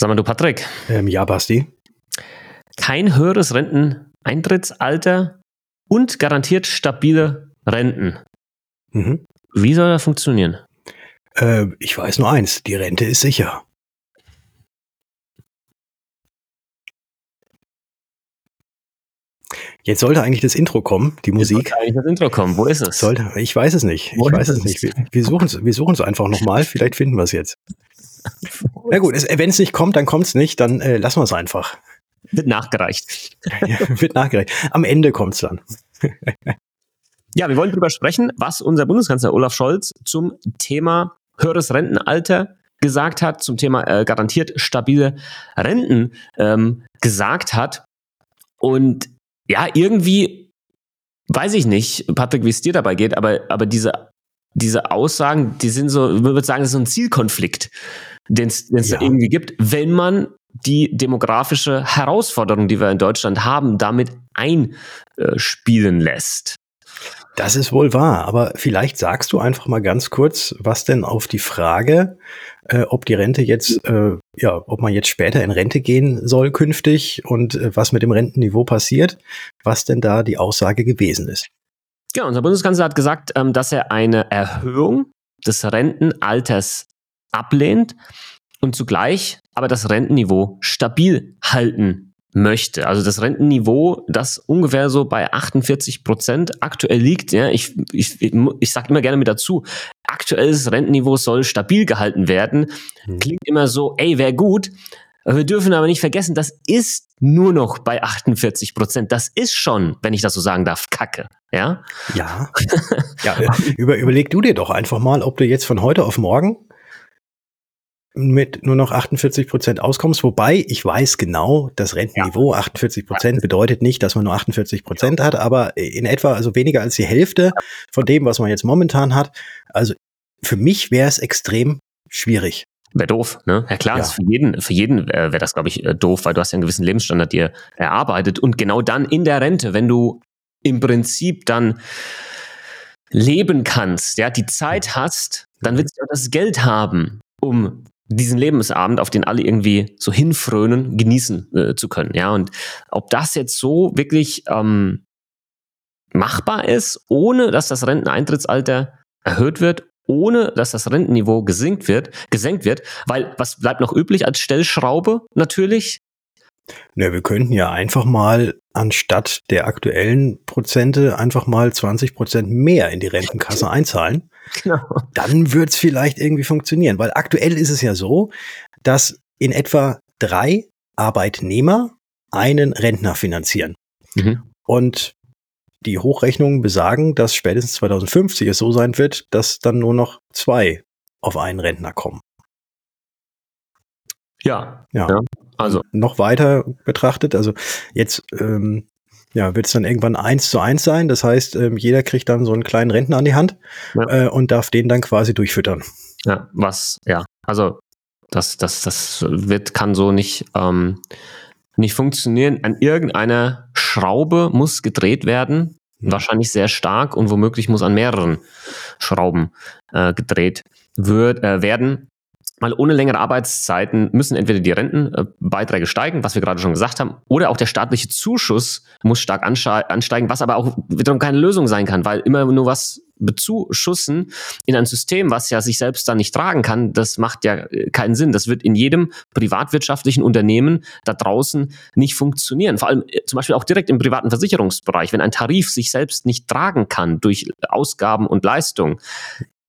Sag mal, du Patrick. Ähm, ja, Basti. Kein höheres Renteneintrittsalter und garantiert stabile Renten. Mhm. Wie soll das funktionieren? Äh, ich weiß nur eins, die Rente ist sicher. Jetzt sollte eigentlich das Intro kommen, die Musik. Jetzt eigentlich das Intro kommen. Wo ist es? Sollte, ich weiß es nicht. Wo ich weiß es nicht. Wir, wir suchen es wir suchen's einfach nochmal. Vielleicht finden wir es jetzt. Na gut, wenn es nicht kommt, dann kommt es nicht. Dann äh, lassen wir es einfach. Wird nachgereicht. ja, wird nachgereicht. Am Ende kommt es dann. ja, wir wollen darüber sprechen, was unser Bundeskanzler Olaf Scholz zum Thema höheres Rentenalter gesagt hat, zum Thema äh, garantiert stabile Renten ähm, gesagt hat. Und ja, irgendwie weiß ich nicht, Patrick, wie es dir dabei geht, aber, aber diese, diese Aussagen, die sind so, man würde sagen, das ist so ein Zielkonflikt, den es ja. da irgendwie gibt, wenn man die demografische Herausforderung, die wir in Deutschland haben, damit einspielen lässt. Das ist wohl wahr, aber vielleicht sagst du einfach mal ganz kurz, was denn auf die Frage, äh, ob die Rente jetzt, äh, ja, ob man jetzt später in Rente gehen soll künftig und äh, was mit dem Rentenniveau passiert, was denn da die Aussage gewesen ist. Ja, unser Bundeskanzler hat gesagt, ähm, dass er eine Erhöhung des Rentenalters ablehnt und zugleich aber das Rentenniveau stabil halten möchte. Also das Rentenniveau, das ungefähr so bei 48 Prozent aktuell liegt. Ja, ich, ich, ich sage immer gerne mit dazu, aktuelles Rentenniveau soll stabil gehalten werden. Mhm. Klingt immer so, ey, wäre gut. Wir dürfen aber nicht vergessen, das ist nur noch bei 48 Prozent. Das ist schon, wenn ich das so sagen darf, Kacke. Ja. Ja. ja über, überleg du dir doch einfach mal, ob du jetzt von heute auf morgen mit nur noch 48 Prozent auskommst, wobei ich weiß genau, das Rentenniveau ja. 48 Prozent bedeutet nicht, dass man nur 48 Prozent hat, aber in etwa, also weniger als die Hälfte von dem, was man jetzt momentan hat. Also für mich wäre es extrem schwierig. Wäre doof, ne? Ja klar, ja. für jeden, für jeden äh, wäre das, glaube ich, äh, doof, weil du hast ja einen gewissen Lebensstandard dir erarbeitet und genau dann in der Rente, wenn du im Prinzip dann leben kannst, ja, die Zeit hast, dann willst du auch das Geld haben, um diesen Lebensabend, auf den alle irgendwie so hinfrönen, genießen äh, zu können. Ja, und ob das jetzt so wirklich ähm, machbar ist, ohne dass das Renteneintrittsalter erhöht wird, ohne dass das Rentenniveau gesenkt wird, gesenkt wird, weil was bleibt noch üblich als Stellschraube natürlich? Ne, wir könnten ja einfach mal anstatt der aktuellen Prozente einfach mal 20 Prozent mehr in die Rentenkasse einzahlen. Genau. Dann wird es vielleicht irgendwie funktionieren, weil aktuell ist es ja so, dass in etwa drei Arbeitnehmer einen Rentner finanzieren. Mhm. Und die Hochrechnungen besagen, dass spätestens 2050 es so sein wird, dass dann nur noch zwei auf einen Rentner kommen. Ja, ja. ja. Also noch weiter betrachtet, also jetzt ähm, ja, wird es dann irgendwann eins zu eins sein. Das heißt, ähm, jeder kriegt dann so einen kleinen Rentner an die Hand ja. äh, und darf den dann quasi durchfüttern. Ja, was, ja, also das, das, das wird, kann so nicht, ähm, nicht funktionieren. An irgendeiner Schraube muss gedreht werden, wahrscheinlich sehr stark und womöglich muss an mehreren Schrauben äh, gedreht wird, äh, werden. Weil ohne längere Arbeitszeiten müssen entweder die Rentenbeiträge steigen, was wir gerade schon gesagt haben, oder auch der staatliche Zuschuss muss stark ansteigen, was aber auch wiederum keine Lösung sein kann, weil immer nur was bezuschussen in ein System, was ja sich selbst dann nicht tragen kann, das macht ja äh, keinen Sinn. Das wird in jedem privatwirtschaftlichen Unternehmen da draußen nicht funktionieren. Vor allem äh, zum Beispiel auch direkt im privaten Versicherungsbereich, wenn ein Tarif sich selbst nicht tragen kann durch Ausgaben und Leistungen,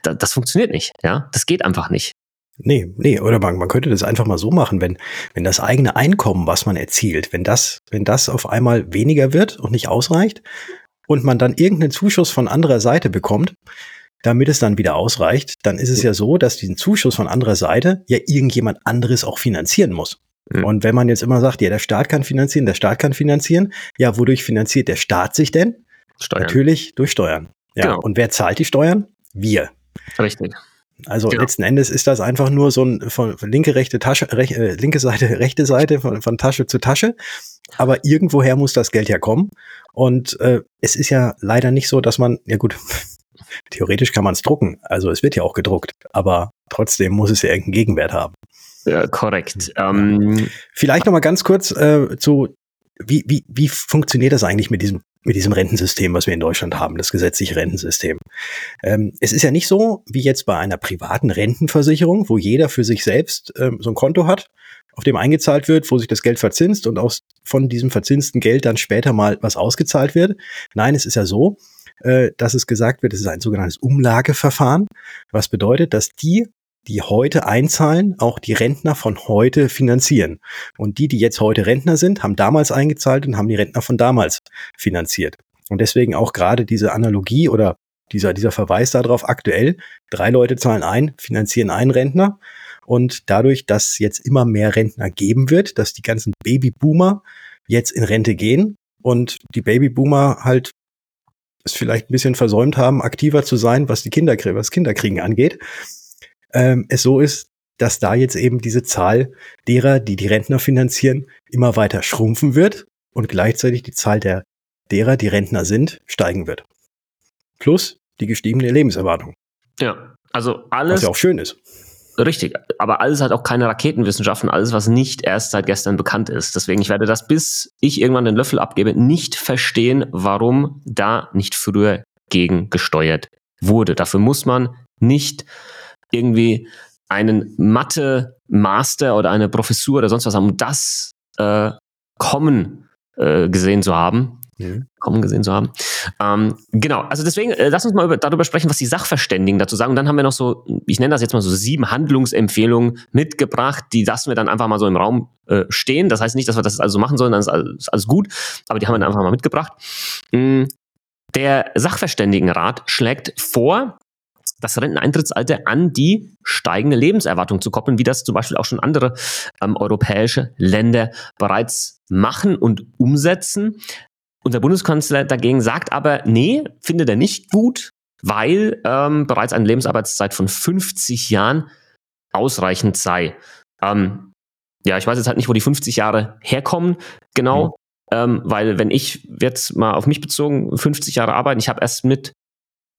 das funktioniert nicht. Ja, das geht einfach nicht. Nee, nee, oder man, man könnte das einfach mal so machen, wenn, wenn das eigene Einkommen, was man erzielt, wenn das, wenn das auf einmal weniger wird und nicht ausreicht und man dann irgendeinen Zuschuss von anderer Seite bekommt, damit es dann wieder ausreicht, dann ist es ja so, dass diesen Zuschuss von anderer Seite ja irgendjemand anderes auch finanzieren muss. Mhm. Und wenn man jetzt immer sagt, ja, der Staat kann finanzieren, der Staat kann finanzieren, ja, wodurch finanziert der Staat sich denn? Steuern. Natürlich durch Steuern. Ja, genau. und wer zahlt die Steuern? Wir. Richtig. Also ja. letzten Endes ist das einfach nur so ein von linke, rechte Tasche, rech, äh, linke Seite, rechte Seite, von, von Tasche zu Tasche. Aber irgendwoher muss das Geld ja kommen. Und äh, es ist ja leider nicht so, dass man, ja gut, theoretisch kann man es drucken. Also es wird ja auch gedruckt, aber trotzdem muss es ja irgendeinen Gegenwert haben. Ja, korrekt. Ähm, Vielleicht noch mal ganz kurz äh, zu, wie, wie, wie funktioniert das eigentlich mit diesem, mit diesem Rentensystem, was wir in Deutschland haben, das gesetzliche Rentensystem? Ähm, es ist ja nicht so wie jetzt bei einer privaten Rentenversicherung, wo jeder für sich selbst ähm, so ein Konto hat, auf dem eingezahlt wird, wo sich das Geld verzinst und aus, von diesem verzinsten Geld dann später mal was ausgezahlt wird. Nein, es ist ja so, äh, dass es gesagt wird, es ist ein sogenanntes Umlageverfahren, was bedeutet, dass die die heute einzahlen, auch die Rentner von heute finanzieren. Und die, die jetzt heute Rentner sind, haben damals eingezahlt und haben die Rentner von damals finanziert. Und deswegen auch gerade diese Analogie oder dieser, dieser Verweis darauf aktuell, drei Leute zahlen ein, finanzieren einen Rentner. Und dadurch, dass jetzt immer mehr Rentner geben wird, dass die ganzen Babyboomer jetzt in Rente gehen und die Babyboomer halt es vielleicht ein bisschen versäumt haben, aktiver zu sein, was die Kinder, was Kinderkriegen angeht, ähm, es so ist, dass da jetzt eben diese Zahl derer, die die Rentner finanzieren, immer weiter schrumpfen wird und gleichzeitig die Zahl der derer, die Rentner sind, steigen wird. Plus die gestiegene Lebenserwartung. Ja, also alles. Was ja auch schön ist. Richtig, aber alles hat auch keine Raketenwissenschaften, alles, was nicht erst seit gestern bekannt ist. Deswegen, ich werde das, bis ich irgendwann den Löffel abgebe, nicht verstehen, warum da nicht früher gegen gesteuert wurde. Dafür muss man nicht irgendwie einen Mathe-Master oder eine Professur oder sonst was haben, um das äh, kommen äh, gesehen zu haben. Mhm. Kommen gesehen zu haben. Ähm, genau, also deswegen, äh, lass uns mal über, darüber sprechen, was die Sachverständigen dazu sagen. Und dann haben wir noch so, ich nenne das jetzt mal so sieben Handlungsempfehlungen mitgebracht, die lassen wir dann einfach mal so im Raum äh, stehen. Das heißt nicht, dass wir das also machen sollen, dann ist alles, alles gut, aber die haben wir dann einfach mal mitgebracht. Mhm. Der Sachverständigenrat schlägt vor, das Renteneintrittsalter an die steigende Lebenserwartung zu koppeln, wie das zum Beispiel auch schon andere ähm, europäische Länder bereits machen und umsetzen. Unser Bundeskanzler dagegen sagt aber, nee, findet er nicht gut, weil ähm, bereits eine Lebensarbeitszeit von 50 Jahren ausreichend sei. Ähm, ja, ich weiß jetzt halt nicht, wo die 50 Jahre herkommen, genau. Mhm. Ähm, weil wenn ich jetzt mal auf mich bezogen 50 Jahre arbeiten, ich habe erst mit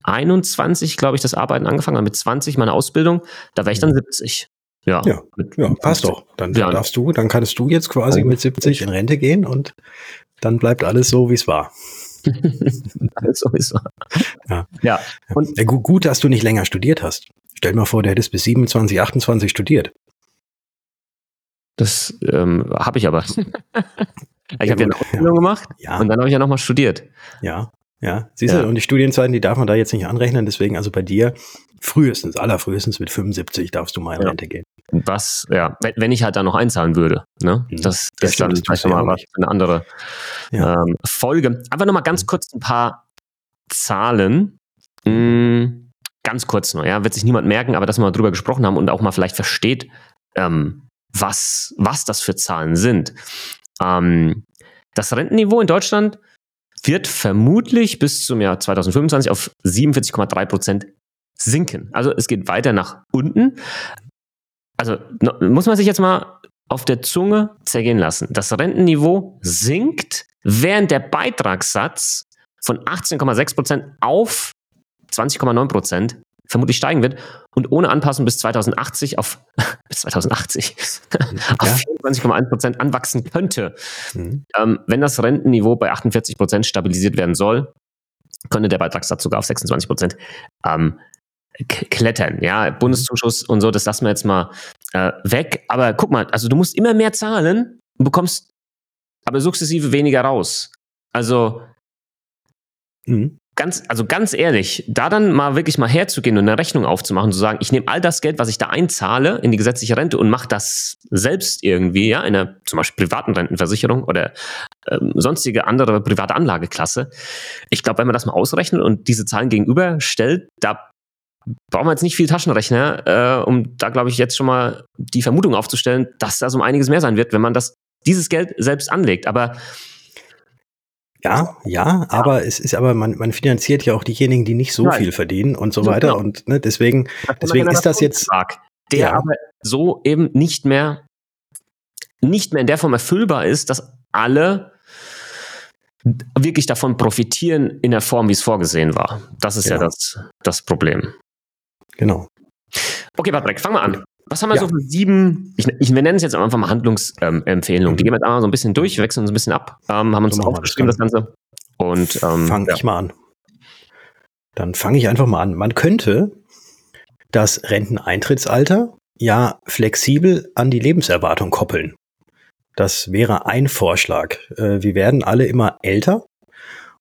21, glaube ich, das Arbeiten angefangen, mit 20 meine Ausbildung, da wäre ich dann 70. Ja, ja, ja passt doch. Dann ja. darfst du, dann kannst du jetzt quasi mit 70 in Rente gehen und dann bleibt alles so, wie es war. alles so, wie es war. Ja. ja. Und ja, gut, gut, dass du nicht länger studiert hast. Stell dir mal vor, du hättest bis 27, 28 studiert. Das ähm, habe ich aber. ich habe ja eine Ausbildung gemacht und dann habe ich ja nochmal studiert. Ja. Ja, siehst du, und die Studienzeiten, die darf man da jetzt nicht anrechnen, deswegen also bei dir frühestens, allerfrühestens mit 75 darfst du mal in ja. Rente gehen. Was, ja, wenn ich halt da noch einzahlen würde, ne? Mhm. Das, das, ist dann vielleicht nochmal was eine andere ja. ähm, Folge. Aber nochmal ganz kurz ein paar Zahlen. Mhm. Ganz kurz nur, ja, wird sich niemand merken, aber dass wir mal drüber gesprochen haben und auch mal vielleicht versteht, ähm, was, was das für Zahlen sind. Ähm, das Rentenniveau in Deutschland wird vermutlich bis zum Jahr 2025 auf 47,3 Prozent sinken. Also es geht weiter nach unten. Also muss man sich jetzt mal auf der Zunge zergehen lassen. Das Rentenniveau sinkt, während der Beitragssatz von 18,6 Prozent auf 20,9 Prozent vermutlich steigen wird und ohne Anpassung bis 2080 auf bis 2080 auf 24,1 Prozent anwachsen könnte. Mhm. Ähm, wenn das Rentenniveau bei 48 Prozent stabilisiert werden soll, könnte der Beitragssatz sogar auf 26 Prozent ähm, klettern. Ja, Bundeszuschuss und so, das lassen wir jetzt mal äh, weg. Aber guck mal, also du musst immer mehr zahlen und bekommst aber sukzessive weniger raus. Also mhm ganz, also ganz ehrlich, da dann mal wirklich mal herzugehen und eine Rechnung aufzumachen, zu sagen, ich nehme all das Geld, was ich da einzahle in die gesetzliche Rente und mache das selbst irgendwie, ja, in einer zum Beispiel privaten Rentenversicherung oder ähm, sonstige andere private Anlageklasse. Ich glaube, wenn man das mal ausrechnet und diese Zahlen gegenüberstellt, da brauchen wir jetzt nicht viel Taschenrechner, äh, um da, glaube ich, jetzt schon mal die Vermutung aufzustellen, dass das um einiges mehr sein wird, wenn man das dieses Geld selbst anlegt. Aber ja, ja, aber es ist aber, man, man finanziert ja auch diejenigen, die nicht so Nein. viel verdienen und so weiter. Genau. Und ne, deswegen, deswegen ist das jetzt. Der ja. aber so eben nicht mehr, nicht mehr in der Form erfüllbar ist, dass alle wirklich davon profitieren in der Form, wie es vorgesehen war. Das ist genau. ja das, das Problem. Genau. Okay, Patrick, fangen wir an. Was haben wir ja. so für sieben, ich, ich wir nennen es jetzt einfach mal Handlungsempfehlungen. Ähm, Die gehen wir jetzt einmal so ein bisschen durch, wechseln uns ein bisschen ab, ähm, haben uns so aufgeschrieben, das, das Ganze. Und ähm, fange ja. ich mal an. Dann fange ich einfach mal an. Man könnte das Renteneintrittsalter ja flexibel an die Lebenserwartung koppeln. Das wäre ein Vorschlag. Äh, wir werden alle immer älter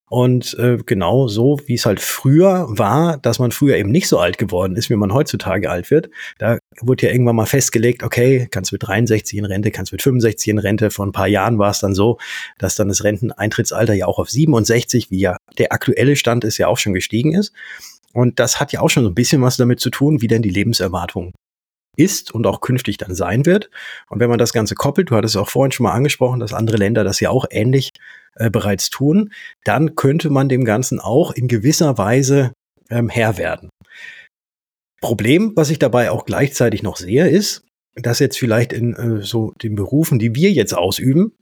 und äh, genau so, wie es halt früher war, dass man früher eben nicht so alt geworden ist, wie man heutzutage alt wird. Da wurde ja irgendwann mal festgelegt, okay, kannst mit 63 in Rente, kannst mit 65 in Rente. Vor ein paar Jahren war es dann so, dass dann das Renteneintrittsalter ja auch auf 67, wie ja der aktuelle Stand ist, ja auch schon gestiegen ist. Und das hat ja auch schon so ein bisschen was damit zu tun, wie denn die Lebenserwartung ist und auch künftig dann sein wird. Und wenn man das Ganze koppelt, du hattest auch vorhin schon mal angesprochen, dass andere Länder das ja auch ähnlich äh, bereits tun, dann könnte man dem Ganzen auch in gewisser Weise ähm, Herr werden. Problem, was ich dabei auch gleichzeitig noch sehe, ist, dass jetzt vielleicht in äh, so den Berufen, die wir jetzt ausüben,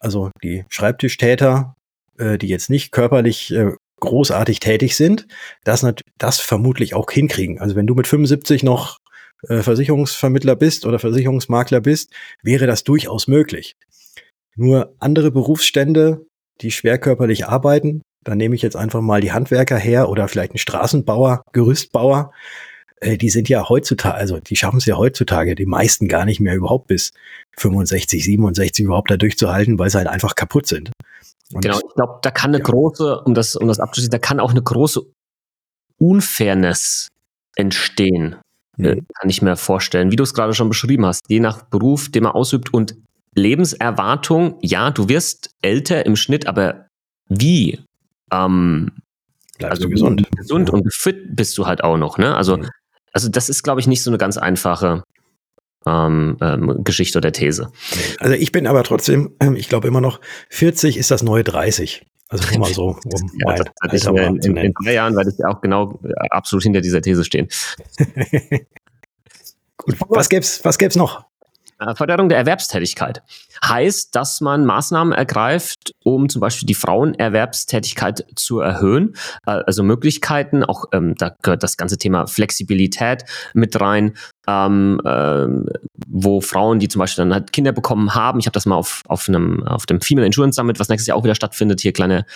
also die Schreibtischtäter, äh, die jetzt nicht körperlich äh, großartig tätig sind, das, das vermutlich auch hinkriegen. Also wenn du mit 75 noch äh, Versicherungsvermittler bist oder Versicherungsmakler bist, wäre das durchaus möglich. Nur andere Berufsstände, die schwerkörperlich arbeiten, da nehme ich jetzt einfach mal die Handwerker her oder vielleicht einen Straßenbauer, Gerüstbauer, äh, die sind ja heutzutage, also die schaffen es ja heutzutage, die meisten gar nicht mehr überhaupt bis 65, 67 überhaupt da durchzuhalten, weil sie halt einfach kaputt sind. Und genau, ich glaube, da kann eine ja. große, um das, um das abzuschließen, da kann auch eine große Unfairness entstehen. Mhm. Kann ich mir vorstellen, wie du es gerade schon beschrieben hast, je nach Beruf, den man ausübt und Lebenserwartung, ja, du wirst älter im Schnitt, aber wie? Ähm, Bleibst also du gesund. Gesund ja. und fit bist du halt auch noch, ne? Also, mhm. also das ist, glaube ich, nicht so eine ganz einfache ähm, ähm, Geschichte oder These. Also ich bin aber trotzdem, ähm, ich glaube immer noch, 40 ist das neue 30. Also nur mal so, um ja, das, das in, in, in, drei Jahren werde ich auch genau äh, absolut hinter dieser These stehen. Gut, was gäb's, was gäb's noch? Äh, Förderung der Erwerbstätigkeit heißt, dass man Maßnahmen ergreift, um zum Beispiel die Frauenerwerbstätigkeit zu erhöhen. Äh, also Möglichkeiten, auch ähm, da gehört das ganze Thema Flexibilität mit rein, ähm, ähm, wo Frauen, die zum Beispiel dann halt Kinder bekommen haben, ich habe das mal auf, auf, einem, auf dem Female Insurance Summit, was nächstes Jahr auch wieder stattfindet, hier kleine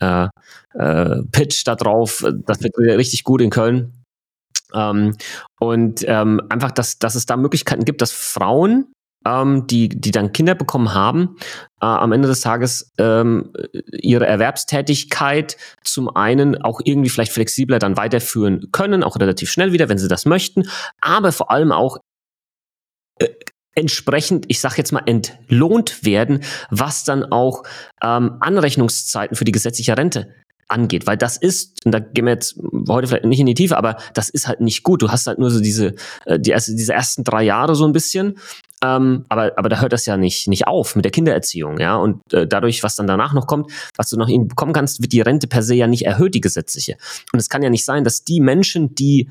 äh, äh, Pitch da drauf, das wird richtig gut in Köln. Ähm, und ähm, einfach, dass, dass es da Möglichkeiten gibt, dass Frauen, ähm, die, die dann Kinder bekommen haben, äh, am Ende des Tages ähm, ihre Erwerbstätigkeit zum einen auch irgendwie vielleicht flexibler dann weiterführen können, auch relativ schnell wieder, wenn sie das möchten, aber vor allem auch äh, entsprechend, ich sage jetzt mal, entlohnt werden, was dann auch ähm, Anrechnungszeiten für die gesetzliche Rente angeht, weil das ist, und da gehen wir jetzt heute vielleicht nicht in die Tiefe, aber das ist halt nicht gut. Du hast halt nur so diese, äh, die erste, diese ersten drei Jahre so ein bisschen, ähm, aber, aber da hört das ja nicht, nicht auf mit der Kindererziehung, ja. Und äh, dadurch, was dann danach noch kommt, was du noch irgendwie bekommen kannst, wird die Rente per se ja nicht erhöht, die gesetzliche. Und es kann ja nicht sein, dass die Menschen, die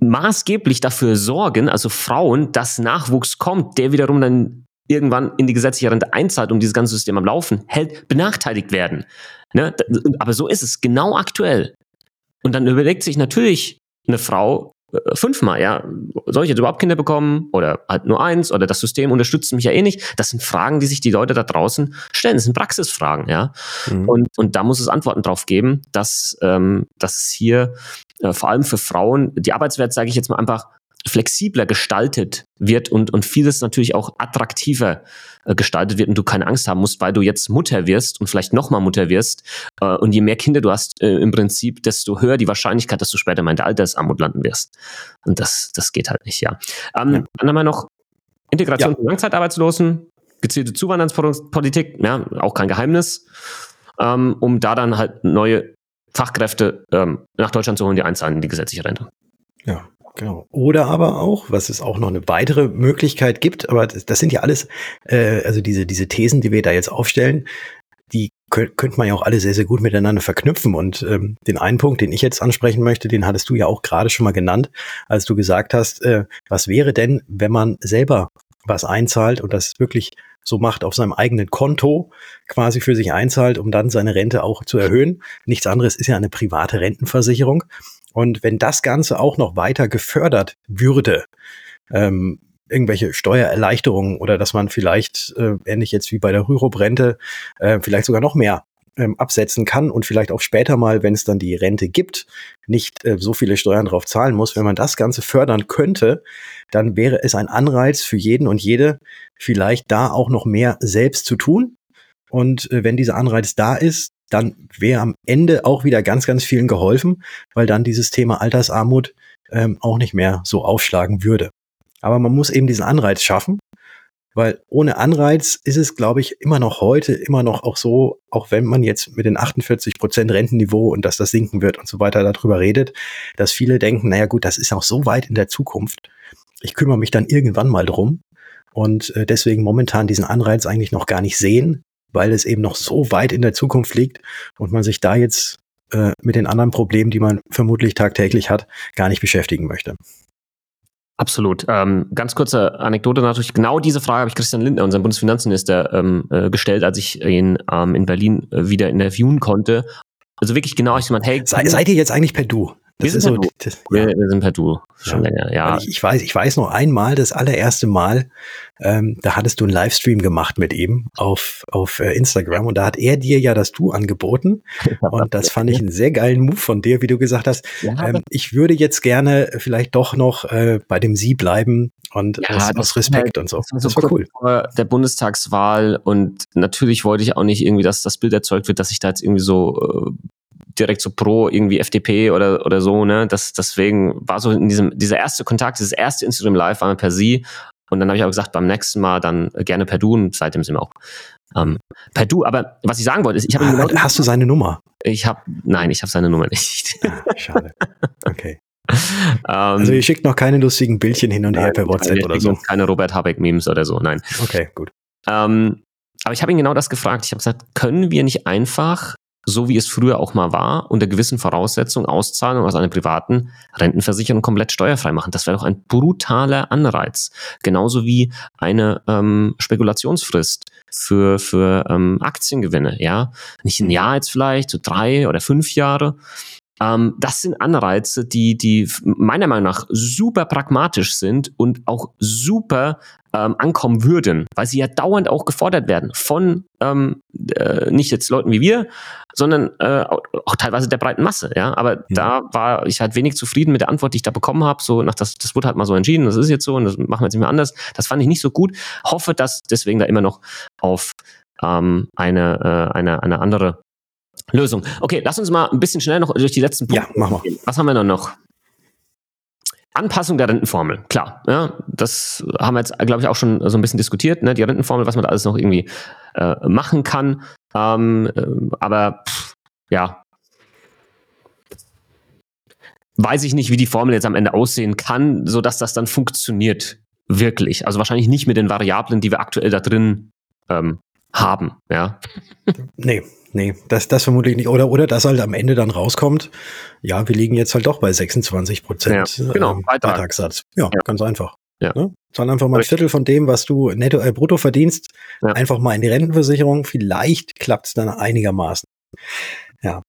maßgeblich dafür sorgen, also Frauen, dass Nachwuchs kommt, der wiederum dann irgendwann in die gesetzliche Rente einzahlt, um dieses ganze System am Laufen hält, benachteiligt werden. Ne? Aber so ist es genau aktuell. Und dann überlegt sich natürlich eine Frau äh, fünfmal, ja, soll ich jetzt überhaupt Kinder bekommen oder halt nur eins oder das System unterstützt mich ja eh nicht. Das sind Fragen, die sich die Leute da draußen stellen. Das sind Praxisfragen, ja. Mhm. Und, und da muss es Antworten drauf geben, dass, ähm, dass es hier äh, vor allem für Frauen die Arbeitswelt, sage ich jetzt mal einfach, flexibler gestaltet wird und, und vieles natürlich auch attraktiver äh, gestaltet wird und du keine Angst haben musst, weil du jetzt Mutter wirst und vielleicht nochmal Mutter wirst. Äh, und je mehr Kinder du hast äh, im Prinzip, desto höher die Wahrscheinlichkeit, dass du später mal in der Altersarmut landen wirst. Und das, das geht halt nicht, ja. Ähm, ja. Dann haben wir noch Integration ja. von Langzeitarbeitslosen, gezielte Zuwanderungspolitik, ja, auch kein Geheimnis, ähm, um da dann halt neue Fachkräfte ähm, nach Deutschland zu holen, die einzahlen in die gesetzliche Rente. Ja, Genau. Oder aber auch, was es auch noch eine weitere Möglichkeit gibt, aber das, das sind ja alles, äh, also diese, diese Thesen, die wir da jetzt aufstellen, die könnte man ja auch alle sehr, sehr gut miteinander verknüpfen. Und ähm, den einen Punkt, den ich jetzt ansprechen möchte, den hattest du ja auch gerade schon mal genannt, als du gesagt hast, äh, was wäre denn, wenn man selber was einzahlt und das wirklich so macht, auf seinem eigenen Konto quasi für sich einzahlt, um dann seine Rente auch zu erhöhen. Nichts anderes ist ja eine private Rentenversicherung. Und wenn das Ganze auch noch weiter gefördert würde, ähm, irgendwelche Steuererleichterungen oder dass man vielleicht, äh, ähnlich jetzt wie bei der Rürup-Rente, äh, vielleicht sogar noch mehr ähm, absetzen kann und vielleicht auch später mal, wenn es dann die Rente gibt, nicht äh, so viele Steuern drauf zahlen muss. Wenn man das Ganze fördern könnte, dann wäre es ein Anreiz für jeden und jede, vielleicht da auch noch mehr selbst zu tun. Und äh, wenn dieser Anreiz da ist, dann wäre am Ende auch wieder ganz, ganz vielen geholfen, weil dann dieses Thema Altersarmut ähm, auch nicht mehr so aufschlagen würde. Aber man muss eben diesen Anreiz schaffen, weil ohne Anreiz ist es, glaube ich, immer noch heute, immer noch auch so, auch wenn man jetzt mit den 48 Prozent Rentenniveau und dass das sinken wird und so weiter darüber redet, dass viele denken, naja gut, das ist auch so weit in der Zukunft. Ich kümmere mich dann irgendwann mal drum und äh, deswegen momentan diesen Anreiz eigentlich noch gar nicht sehen, weil es eben noch so weit in der Zukunft liegt und man sich da jetzt äh, mit den anderen Problemen, die man vermutlich tagtäglich hat, gar nicht beschäftigen möchte. Absolut. Ähm, ganz kurze Anekdote natürlich. Genau diese Frage habe ich Christian Lindner, unserem Bundesfinanzminister, ähm, äh, gestellt, als ich ihn ähm, in Berlin äh, wieder interviewen konnte. Also wirklich genau, ich meine, hey. Sei, seid ihr jetzt eigentlich per Du? Das wir, sind so, das, wir, wir, sind per Du schon ja. länger, ja. Ich, ich, weiß, ich weiß noch einmal, das allererste Mal, ähm, da hattest du einen Livestream gemacht mit ihm auf, auf äh, Instagram und da hat er dir ja das Du angeboten und das fand ich einen sehr geilen Move von dir, wie du gesagt hast. Ja, ähm, ich würde jetzt gerne vielleicht doch noch äh, bei dem Sie bleiben und ja, aus, aus Respekt halt, und so. Das war, so das war cool. Der Bundestagswahl und natürlich wollte ich auch nicht irgendwie, dass das Bild erzeugt wird, dass ich da jetzt irgendwie so äh, direkt so pro irgendwie FDP oder, oder so, ne? Das, deswegen war so in diesem, dieser erste Kontakt, dieses erste Instagram Live war per Sie. Und dann habe ich auch gesagt, beim nächsten Mal dann gerne per Du und seitdem sind wir auch ähm, per Du. Aber was ich sagen wollte, ist, ich habe ah, Hast du seine Nummer? Ich habe, nein, ich habe seine Nummer nicht. Ah, schade. Okay. also ihr schickt noch keine lustigen Bildchen hin und her per WhatsApp oder so. Keine Robert Habeck-Memes oder so, nein. Okay, gut. Ähm, aber ich habe ihn genau das gefragt. Ich habe gesagt, können wir nicht einfach so wie es früher auch mal war, unter gewissen Voraussetzungen Auszahlung aus einer privaten Rentenversicherung komplett steuerfrei machen. Das wäre doch ein brutaler Anreiz. Genauso wie eine ähm, Spekulationsfrist für, für ähm, Aktiengewinne, ja. Nicht ein Jahr jetzt vielleicht, so drei oder fünf Jahre. Ähm, das sind Anreize, die, die meiner Meinung nach super pragmatisch sind und auch super ähm, ankommen würden, weil sie ja dauernd auch gefordert werden von ähm, äh, nicht jetzt Leuten wie wir, sondern äh, auch teilweise der breiten Masse. Ja, aber mhm. da war ich halt wenig zufrieden mit der Antwort, die ich da bekommen habe. So nach das, das wurde halt mal so entschieden, das ist jetzt so und das machen wir jetzt nicht mehr anders. Das fand ich nicht so gut. Hoffe, dass deswegen da immer noch auf ähm, eine, äh, eine, eine andere Lösung. Okay, lass uns mal ein bisschen schnell noch durch die letzten Punkte. Ja, machen wir. Was haben wir noch? noch? Anpassung der Rentenformel, klar. Ja, das haben wir jetzt, glaube ich, auch schon so ein bisschen diskutiert, ne, die Rentenformel, was man da alles noch irgendwie äh, machen kann. Ähm, äh, aber pff, ja, weiß ich nicht, wie die Formel jetzt am Ende aussehen kann, so dass das dann funktioniert. Wirklich. Also wahrscheinlich nicht mit den Variablen, die wir aktuell da drin ähm, haben, ja. Nee, nee, das, das vermutlich nicht. Oder, oder dass halt am Ende dann rauskommt, ja, wir liegen jetzt halt doch bei 26 Prozent ja, genau, ähm, Beitragssatz. Ja, ja, ganz einfach. Ja. Ne? Sondern einfach mal ein Viertel von dem, was du netto, äh, brutto verdienst, ja. einfach mal in die Rentenversicherung. Vielleicht klappt es dann einigermaßen. Ja.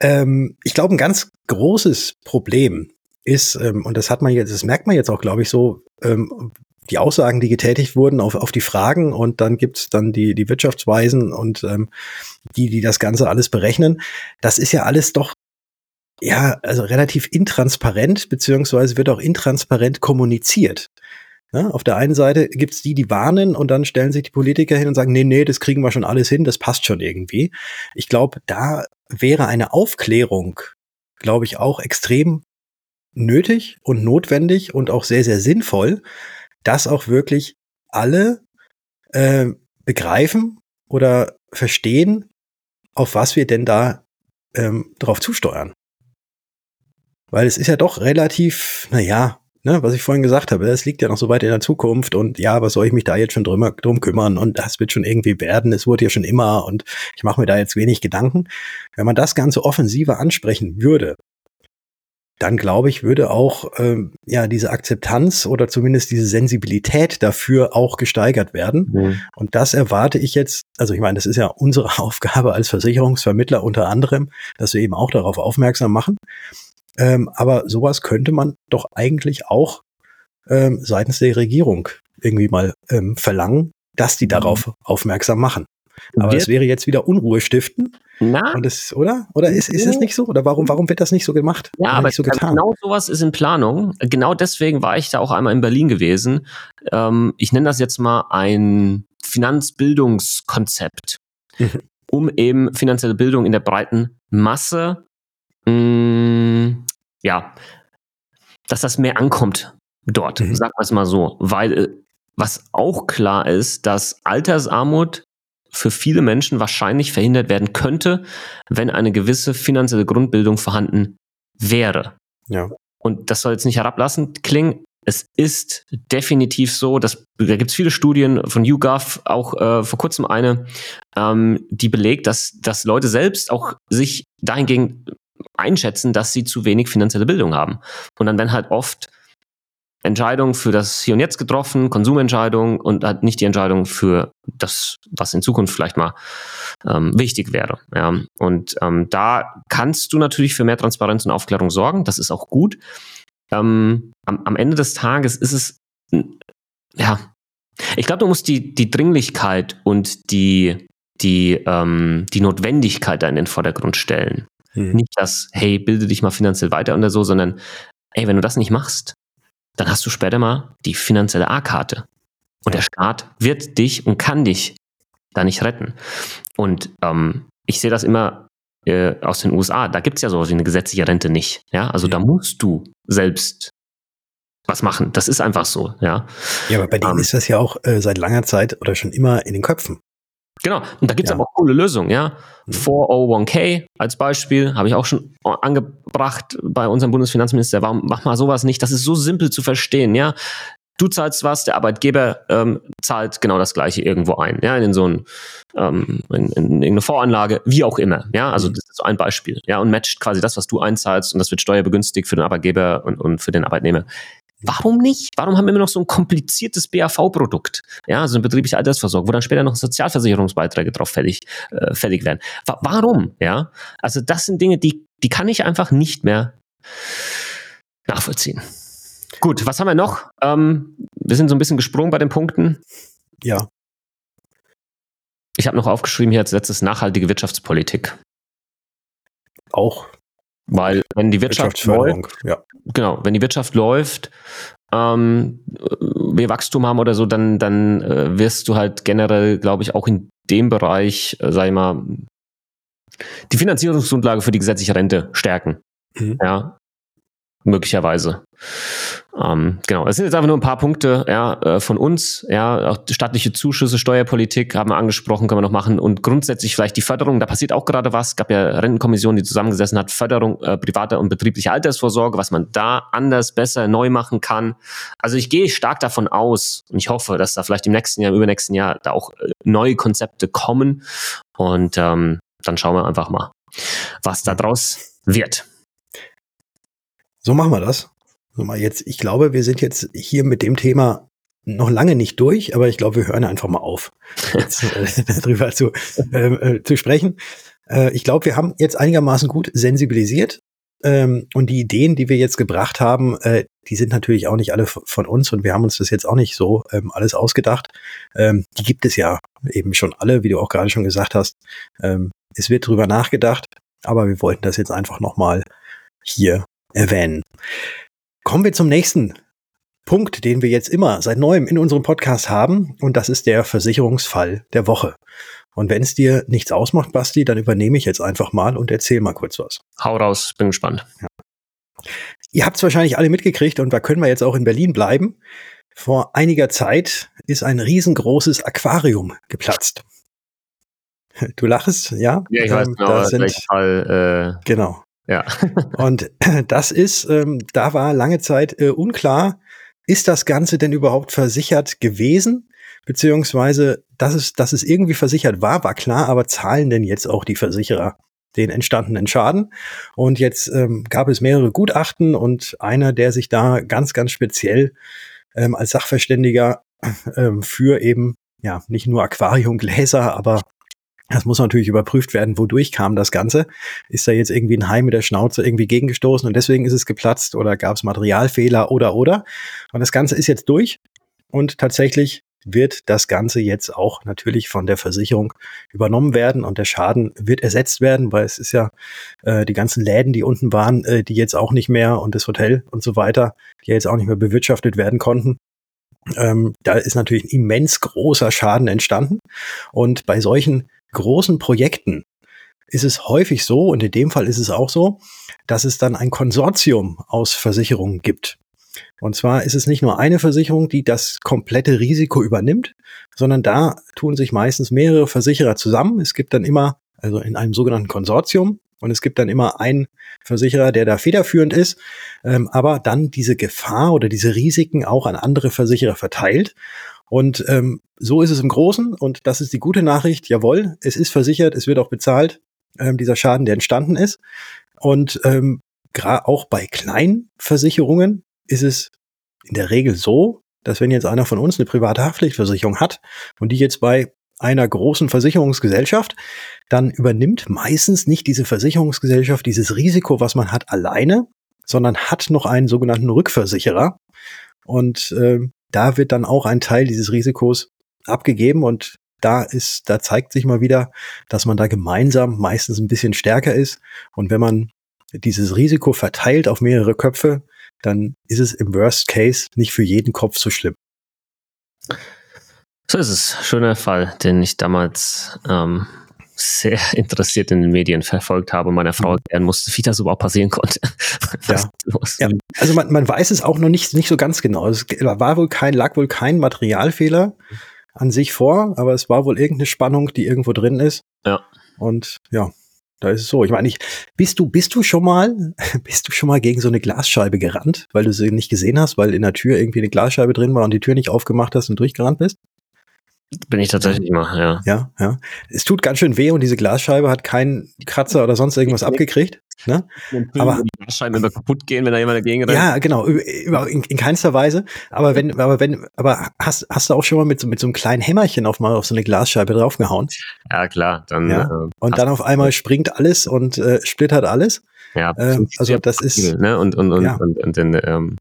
Ähm, ich glaube, ein ganz großes Problem ist, ähm, und das hat man jetzt, das merkt man jetzt auch, glaube ich, so, ähm, die Aussagen, die getätigt wurden, auf, auf die Fragen und dann gibt's dann die, die Wirtschaftsweisen und ähm, die, die das Ganze alles berechnen. Das ist ja alles doch ja, also relativ intransparent, beziehungsweise wird auch intransparent kommuniziert. Ja, auf der einen Seite gibt's die, die warnen und dann stellen sich die Politiker hin und sagen, nee, nee, das kriegen wir schon alles hin, das passt schon irgendwie. Ich glaube, da wäre eine Aufklärung, glaube ich, auch extrem nötig und notwendig und auch sehr, sehr sinnvoll, dass auch wirklich alle äh, begreifen oder verstehen, auf was wir denn da ähm, drauf zusteuern. Weil es ist ja doch relativ, naja, ne, was ich vorhin gesagt habe, es liegt ja noch so weit in der Zukunft und ja, was soll ich mich da jetzt schon drum, drum kümmern und das wird schon irgendwie werden, es wurde ja schon immer und ich mache mir da jetzt wenig Gedanken. Wenn man das Ganze offensiver ansprechen würde, dann glaube ich, würde auch ähm, ja diese Akzeptanz oder zumindest diese Sensibilität dafür auch gesteigert werden. Mhm. Und das erwarte ich jetzt, also ich meine, das ist ja unsere Aufgabe als Versicherungsvermittler unter anderem, dass wir eben auch darauf aufmerksam machen. Ähm, aber sowas könnte man doch eigentlich auch ähm, seitens der Regierung irgendwie mal ähm, verlangen, dass die mhm. darauf mhm. aufmerksam machen. Aber es wäre jetzt wieder Unruhe stiften. Na? Und das, oder? Oder ist, ist es nicht so? Oder warum, warum wird das nicht so gemacht? Ja, aber so genau sowas ist in Planung. Genau deswegen war ich da auch einmal in Berlin gewesen. Ähm, ich nenne das jetzt mal ein Finanzbildungskonzept, mhm. um eben finanzielle Bildung in der breiten Masse, mh, mm, ja, dass das mehr ankommt dort, mhm. sagen wir es mal so. Weil äh, was auch klar ist, dass Altersarmut für viele Menschen wahrscheinlich verhindert werden könnte, wenn eine gewisse finanzielle Grundbildung vorhanden wäre. Ja. Und das soll jetzt nicht herablassend klingen. Es ist definitiv so, dass da gibt es viele Studien von YouGov, auch äh, vor kurzem eine, ähm, die belegt, dass, dass Leute selbst auch sich dahingegen einschätzen, dass sie zu wenig finanzielle Bildung haben. Und dann werden halt oft Entscheidung für das Hier und Jetzt getroffen, Konsumentscheidung und hat nicht die Entscheidung für das, was in Zukunft vielleicht mal ähm, wichtig wäre. Ja. Und ähm, da kannst du natürlich für mehr Transparenz und Aufklärung sorgen. Das ist auch gut. Ähm, am, am Ende des Tages ist es, ja, ich glaube, du musst die, die Dringlichkeit und die, die, ähm, die Notwendigkeit da in den Vordergrund stellen. Hm. Nicht das, hey, bilde dich mal finanziell weiter oder so, sondern, ey, wenn du das nicht machst, dann hast du später mal die finanzielle A-Karte. Und der Staat wird dich und kann dich da nicht retten. Und ähm, ich sehe das immer äh, aus den USA. Da gibt es ja sowas wie eine gesetzliche Rente nicht. Ja, also ja. da musst du selbst was machen. Das ist einfach so. Ja, ja aber bei denen ähm, ist das ja auch äh, seit langer Zeit oder schon immer in den Köpfen. Genau, und da gibt es ja. aber auch coole Lösungen, ja. 401k mhm. als Beispiel habe ich auch schon angebracht bei unserem Bundesfinanzminister. Warum mach mal sowas nicht? Das ist so simpel zu verstehen, ja. Du zahlst was, der Arbeitgeber ähm, zahlt genau das gleiche irgendwo ein, ja, in so ein, ähm, in, in irgendeine Voranlage, wie auch immer, ja. Also mhm. das ist so ein Beispiel, ja, und matcht quasi das, was du einzahlst und das wird steuerbegünstigt für den Arbeitgeber und, und für den Arbeitnehmer. Warum nicht? Warum haben wir immer noch so ein kompliziertes BAV-Produkt? Ja, so eine betriebliche Altersversorgung, wo dann später noch Sozialversicherungsbeiträge drauf fällig, äh, fällig werden. Wa warum? Ja, also das sind Dinge, die, die kann ich einfach nicht mehr nachvollziehen. Gut, was haben wir noch? Ähm, wir sind so ein bisschen gesprungen bei den Punkten. Ja. Ich habe noch aufgeschrieben hier als letztes nachhaltige Wirtschaftspolitik. Auch weil wenn die Wirtschaft läuft, ja. genau, wenn die Wirtschaft läuft, ähm, wir Wachstum haben oder so, dann, dann äh, wirst du halt generell, glaube ich, auch in dem Bereich, äh, sag ich mal, die Finanzierungsgrundlage für die gesetzliche Rente stärken. Mhm. Ja, möglicherweise. Ähm, genau, es sind jetzt einfach nur ein paar Punkte ja, äh, von uns. Ja, auch staatliche Zuschüsse, Steuerpolitik haben wir angesprochen, können wir noch machen. Und grundsätzlich vielleicht die Förderung, da passiert auch gerade was. Es gab ja Rentenkommission, die zusammengesessen hat, Förderung äh, privater und betrieblicher Altersvorsorge, was man da anders, besser, neu machen kann. Also ich gehe stark davon aus und ich hoffe, dass da vielleicht im nächsten Jahr, im übernächsten Jahr da auch äh, neue Konzepte kommen. Und ähm, dann schauen wir einfach mal, was da draus wird. So machen wir das. So mal jetzt, ich glaube, wir sind jetzt hier mit dem Thema noch lange nicht durch, aber ich glaube, wir hören einfach mal auf, jetzt, äh, darüber zu, äh, äh, zu sprechen. Äh, ich glaube, wir haben jetzt einigermaßen gut sensibilisiert ähm, und die Ideen, die wir jetzt gebracht haben, äh, die sind natürlich auch nicht alle von uns und wir haben uns das jetzt auch nicht so ähm, alles ausgedacht. Ähm, die gibt es ja eben schon alle, wie du auch gerade schon gesagt hast. Ähm, es wird drüber nachgedacht, aber wir wollten das jetzt einfach nochmal hier erwähnen. Kommen wir zum nächsten Punkt, den wir jetzt immer seit neuem in unserem Podcast haben, und das ist der Versicherungsfall der Woche. Und wenn es dir nichts ausmacht, Basti, dann übernehme ich jetzt einfach mal und erzähl mal kurz was. Hau raus, bin gespannt. Ja. Ihr habt es wahrscheinlich alle mitgekriegt und da können wir jetzt auch in Berlin bleiben. Vor einiger Zeit ist ein riesengroßes Aquarium geplatzt. Du lachst, ja? Ja, ich weiß ähm, genau, sind, Fall, äh, genau. Ja. und das ist, ähm, da war lange Zeit äh, unklar, ist das Ganze denn überhaupt versichert gewesen? Beziehungsweise, dass es, dass es irgendwie versichert war, war klar, aber zahlen denn jetzt auch die Versicherer den entstandenen Schaden? Und jetzt ähm, gab es mehrere Gutachten und einer, der sich da ganz, ganz speziell ähm, als Sachverständiger ähm, für eben, ja, nicht nur Aquariumgläser, aber Das muss natürlich überprüft werden, wodurch kam das Ganze. Ist da jetzt irgendwie ein Hai mit der Schnauze irgendwie gegengestoßen und deswegen ist es geplatzt oder gab es Materialfehler oder oder. Und das Ganze ist jetzt durch und tatsächlich wird das Ganze jetzt auch natürlich von der Versicherung übernommen werden und der Schaden wird ersetzt werden, weil es ist ja äh, die ganzen Läden, die unten waren, äh, die jetzt auch nicht mehr und das Hotel und so weiter, die jetzt auch nicht mehr bewirtschaftet werden konnten. Ähm, da ist natürlich ein immens großer Schaden entstanden. Und bei solchen großen Projekten ist es häufig so, und in dem Fall ist es auch so, dass es dann ein Konsortium aus Versicherungen gibt. Und zwar ist es nicht nur eine Versicherung, die das komplette Risiko übernimmt, sondern da tun sich meistens mehrere Versicherer zusammen. Es gibt dann immer, also in einem sogenannten Konsortium, und es gibt dann immer einen Versicherer, der da federführend ist, ähm, aber dann diese Gefahr oder diese Risiken auch an andere Versicherer verteilt. Und ähm, so ist es im Großen und das ist die gute Nachricht. Jawohl, es ist versichert, es wird auch bezahlt, ähm, dieser Schaden, der entstanden ist. Und ähm, auch bei kleinen Versicherungen ist es in der Regel so, dass wenn jetzt einer von uns eine private Haftpflichtversicherung hat und die jetzt bei einer großen Versicherungsgesellschaft, dann übernimmt meistens nicht diese Versicherungsgesellschaft dieses Risiko, was man hat, alleine, sondern hat noch einen sogenannten Rückversicherer. Und äh, da wird dann auch ein Teil dieses Risikos abgegeben und da ist, da zeigt sich mal wieder, dass man da gemeinsam meistens ein bisschen stärker ist. Und wenn man dieses Risiko verteilt auf mehrere Köpfe, dann ist es im Worst Case nicht für jeden Kopf so schlimm. So ist es. Schöner Fall, den ich damals ähm, sehr interessiert in den Medien verfolgt habe und meiner Frau erklären musste, wie das überhaupt passieren konnte. Ja. ja. Also man, man weiß es auch noch nicht, nicht so ganz genau. Es war wohl kein, lag wohl kein Materialfehler an sich vor, aber es war wohl irgendeine Spannung, die irgendwo drin ist. Ja. Und ja, da ist es so. Ich meine, ich, bist du, bist du schon mal, bist du schon mal gegen so eine Glasscheibe gerannt, weil du sie nicht gesehen hast, weil in der Tür irgendwie eine Glasscheibe drin war und die Tür nicht aufgemacht hast und durchgerannt bist? Bin ich tatsächlich mal, ja. Ja, ja. Es tut ganz schön weh und diese Glasscheibe hat keinen Kratzer oder sonst irgendwas abgekriegt. Ne? Aber die Glasscheiben immer kaputt gehen, wenn da jemand dagegen rennt. Ja, genau, in, in keinster Weise. Aber wenn, aber wenn, aber hast, hast du auch schon mal mit so, mit so einem kleinen Hämmerchen auf mal auf so eine Glasscheibe draufgehauen? Ja, klar. Dann, ja. Äh, und dann auf einmal springt alles und äh, splittert alles. Ja, äh, also das ist ne? und und und, ja. und, und den ähm,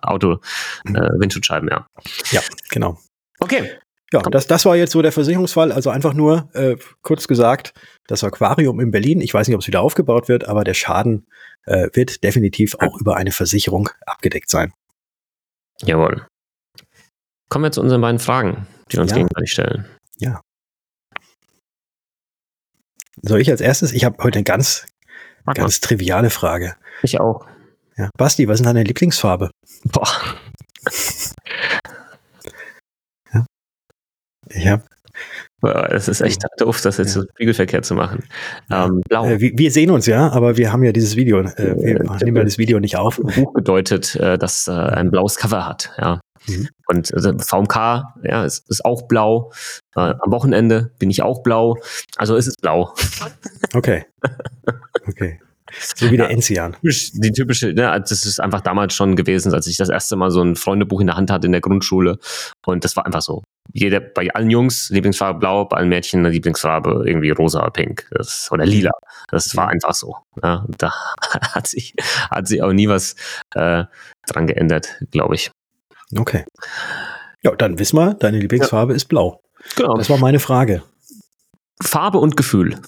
Auto mhm. äh, Windschutzscheiben, ja. Ja, genau. Okay. Ja, das, das war jetzt so der Versicherungsfall. Also einfach nur äh, kurz gesagt, das Aquarium in Berlin, ich weiß nicht, ob es wieder aufgebaut wird, aber der Schaden äh, wird definitiv auch über eine Versicherung abgedeckt sein. Jawohl. Kommen wir zu unseren beiden Fragen, die wir uns ja. gegenseitig stellen. Ja. Soll ich als erstes? Ich habe heute eine ganz, ganz mal. triviale Frage. Ich auch. Ja. Basti, was ist deine Lieblingsfarbe? Boah. Ich habe es ist echt doof, das jetzt ja. so Spiegelverkehr zu machen. Ähm, blau. Äh, wir sehen uns ja, aber wir haben ja dieses Video, äh, wir äh, nehmen ja das Video nicht auf. Buch gedeutet, äh, das äh, ein blaues Cover hat, ja. Mhm. Und also VMK, ja, ist, ist auch blau. Äh, am Wochenende bin ich auch blau. Also ist es blau. Okay. Okay. So wie der ja, Enzian. Die typische, ne, das ist einfach damals schon gewesen, als ich das erste Mal so ein Freundebuch in der Hand hatte in der Grundschule. Und das war einfach so. Jeder, bei allen Jungs Lieblingsfarbe blau, bei allen Mädchen eine Lieblingsfarbe irgendwie rosa, pink das, oder lila. Das war einfach so. Ja, da hat sich, hat sich auch nie was äh, dran geändert, glaube ich. Okay. Ja, dann wissen wir, deine Lieblingsfarbe ja. ist blau. Genau. Das war meine Frage. Farbe und Gefühl.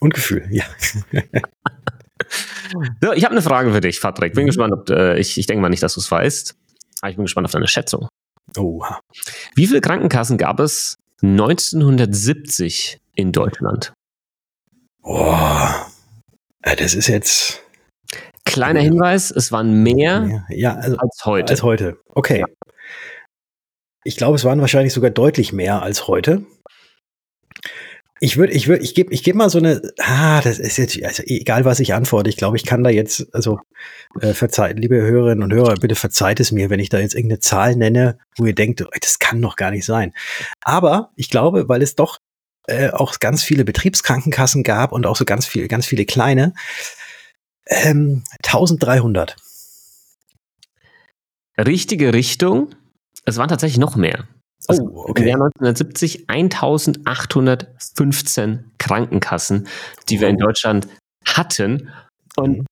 Und Gefühl, ja. so, ich habe eine Frage für dich, Patrick. Bin mhm. gespannt, ob äh, ich, ich denke mal nicht, dass du es weißt. Aber ich bin gespannt auf deine Schätzung. Oha. Wie viele Krankenkassen gab es 1970 in Deutschland? Boah. Das ist jetzt. Kleiner Hinweis, es waren mehr ja, also als heute. Als heute. Okay. Ja. Ich glaube, es waren wahrscheinlich sogar deutlich mehr als heute. Ich würde, ich würde, ich gebe, ich gebe mal so eine, ah, das ist jetzt, also egal was ich antworte, ich glaube, ich kann da jetzt, also äh, verzeiht, liebe Hörerinnen und Hörer, bitte verzeiht es mir, wenn ich da jetzt irgendeine Zahl nenne, wo ihr denkt, das kann doch gar nicht sein. Aber ich glaube, weil es doch äh, auch ganz viele Betriebskrankenkassen gab und auch so ganz viel, ganz viele kleine, ähm, 1300. Richtige Richtung. Es waren tatsächlich noch mehr. Also oh, okay. Im Jahr 1970 1815 Krankenkassen, die wir in Deutschland hatten. Und mhm.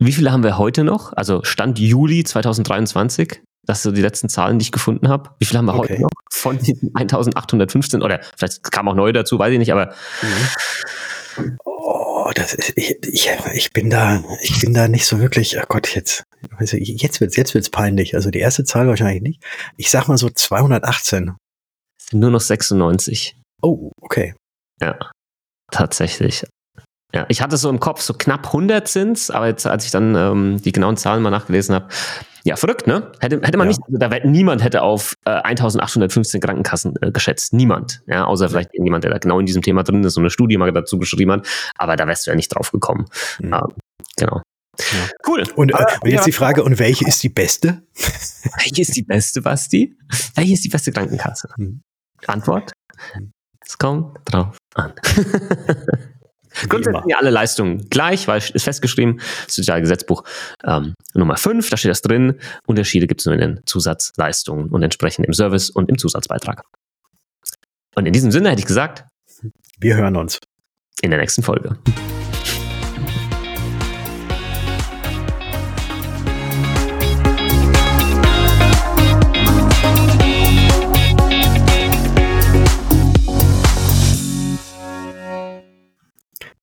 wie viele haben wir heute noch? Also Stand Juli 2023. Das sind so die letzten Zahlen, die ich gefunden habe. Wie viele haben wir okay. heute noch? Von diesen 1815 oder vielleicht kam auch neu dazu, weiß ich nicht, aber. Mhm. Oh, das ist, ich, ich, ich bin da, ich bin da nicht so wirklich, oh Gott, jetzt, also jetzt wird's, jetzt wird's peinlich. Also die erste Zahl wahrscheinlich nicht. Ich sag mal so 218. Nur noch 96. Oh, okay. Ja, tatsächlich. Ja, ich hatte so im Kopf so knapp 100 sind's, aber jetzt, als ich dann ähm, die genauen Zahlen mal nachgelesen habe, ja, verrückt, ne? Hätte, hätte man ja. nicht, also da niemand hätte auf äh, 1815 Krankenkassen äh, geschätzt. Niemand. Ja, außer vielleicht irgendjemand, der da genau in diesem Thema drin ist, so eine Studie mal dazu geschrieben hat. Aber da wärst du ja nicht drauf gekommen. Mhm. Ähm, genau. Ja. Cool. Und, äh, und jetzt ja. die Frage, und welche ist die beste? Welche ist die beste, Basti? Welche ist die beste Krankenkasse? Mhm. Antwort? Mhm. Es kommt drauf an. Grundsätzlich alle Leistungen gleich, weil ist festgeschrieben, Sozialgesetzbuch ähm, Nummer 5, da steht das drin. Unterschiede gibt es nur in den Zusatzleistungen und entsprechend im Service und im Zusatzbeitrag. Und in diesem Sinne hätte ich gesagt, wir hören uns in der nächsten Folge.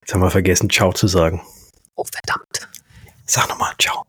Jetzt haben wir vergessen, Ciao zu sagen. Oh, verdammt. Sag nochmal, Ciao.